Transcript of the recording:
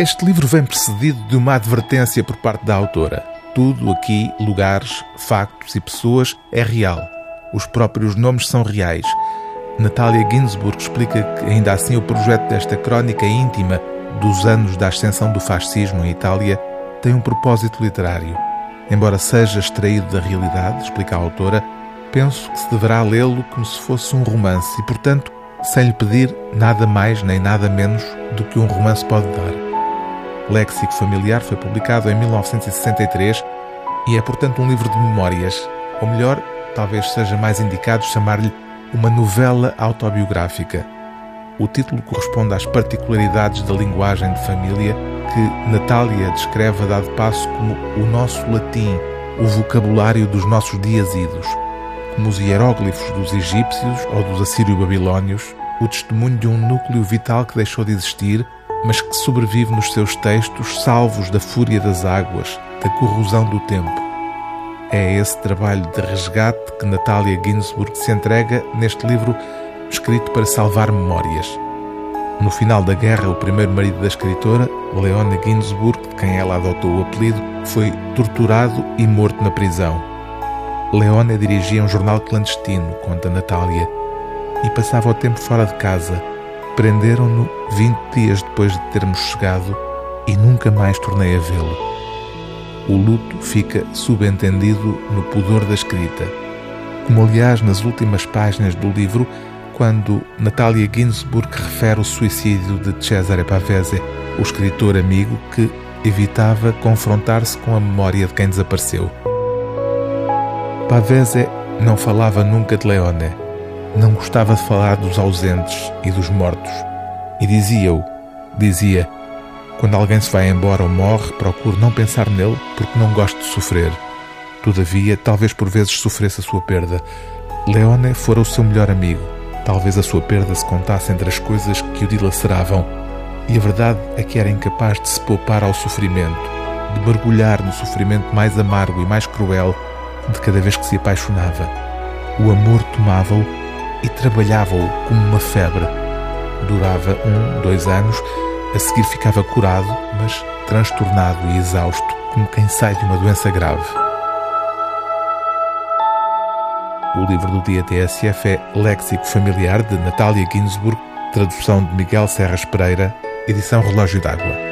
Este livro vem precedido de uma advertência por parte da autora. Tudo aqui, lugares, factos e pessoas, é real. Os próprios nomes são reais. Natália Ginsburg explica que, ainda assim, o projeto desta crónica íntima dos anos da ascensão do fascismo em Itália tem um propósito literário. Embora seja extraído da realidade, explica a autora, penso que se deverá lê-lo como se fosse um romance e, portanto, sem lhe pedir nada mais nem nada menos do que um romance pode dar. Léxico Familiar foi publicado em 1963 e é, portanto, um livro de memórias, ou melhor, talvez seja mais indicado chamar-lhe uma novela autobiográfica. O título corresponde às particularidades da linguagem de família que Natália descreve a dado passo como o nosso latim, o vocabulário dos nossos dias idos, como os hieróglifos dos egípcios ou dos assírio-babilónios, o testemunho de um núcleo vital que deixou de existir, mas que sobrevive nos seus textos, salvos da fúria das águas, da corrosão do tempo. É esse trabalho de resgate que Natália Ginsburg se entrega neste livro escrito para salvar memórias. No final da guerra, o primeiro marido da escritora, Leona Ginsburg, de quem ela adotou o apelido, foi torturado e morto na prisão. Leona dirigia um jornal clandestino, conta Natália, e passava o tempo fora de casa. Prenderam-no 20 dias depois de termos chegado e nunca mais tornei a vê-lo. O luto fica subentendido no pudor da escrita. Como, aliás, nas últimas páginas do livro, quando Natalia Ginsburg refere o suicídio de Cesare Pavese, o escritor amigo que evitava confrontar-se com a memória de quem desapareceu. Pavese não falava nunca de Leone, não gostava de falar dos ausentes e dos mortos, e dizia-o, dizia quando alguém se vai embora ou morre, procuro não pensar nele porque não gosto de sofrer. Todavia, talvez por vezes sofresse a sua perda. Leone fora o seu melhor amigo. Talvez a sua perda se contasse entre as coisas que o dilaceravam. E a verdade é que era incapaz de se poupar ao sofrimento, de mergulhar no sofrimento mais amargo e mais cruel de cada vez que se apaixonava. O amor tomava-o e trabalhava-o como uma febre. Durava um, dois anos a seguir ficava curado, mas transtornado e exausto, como quem sai de uma doença grave. O livro do dia TSF é Léxico Familiar, de Natália Ginsburg, tradução de Miguel Serras Pereira, edição Relógio d'Água.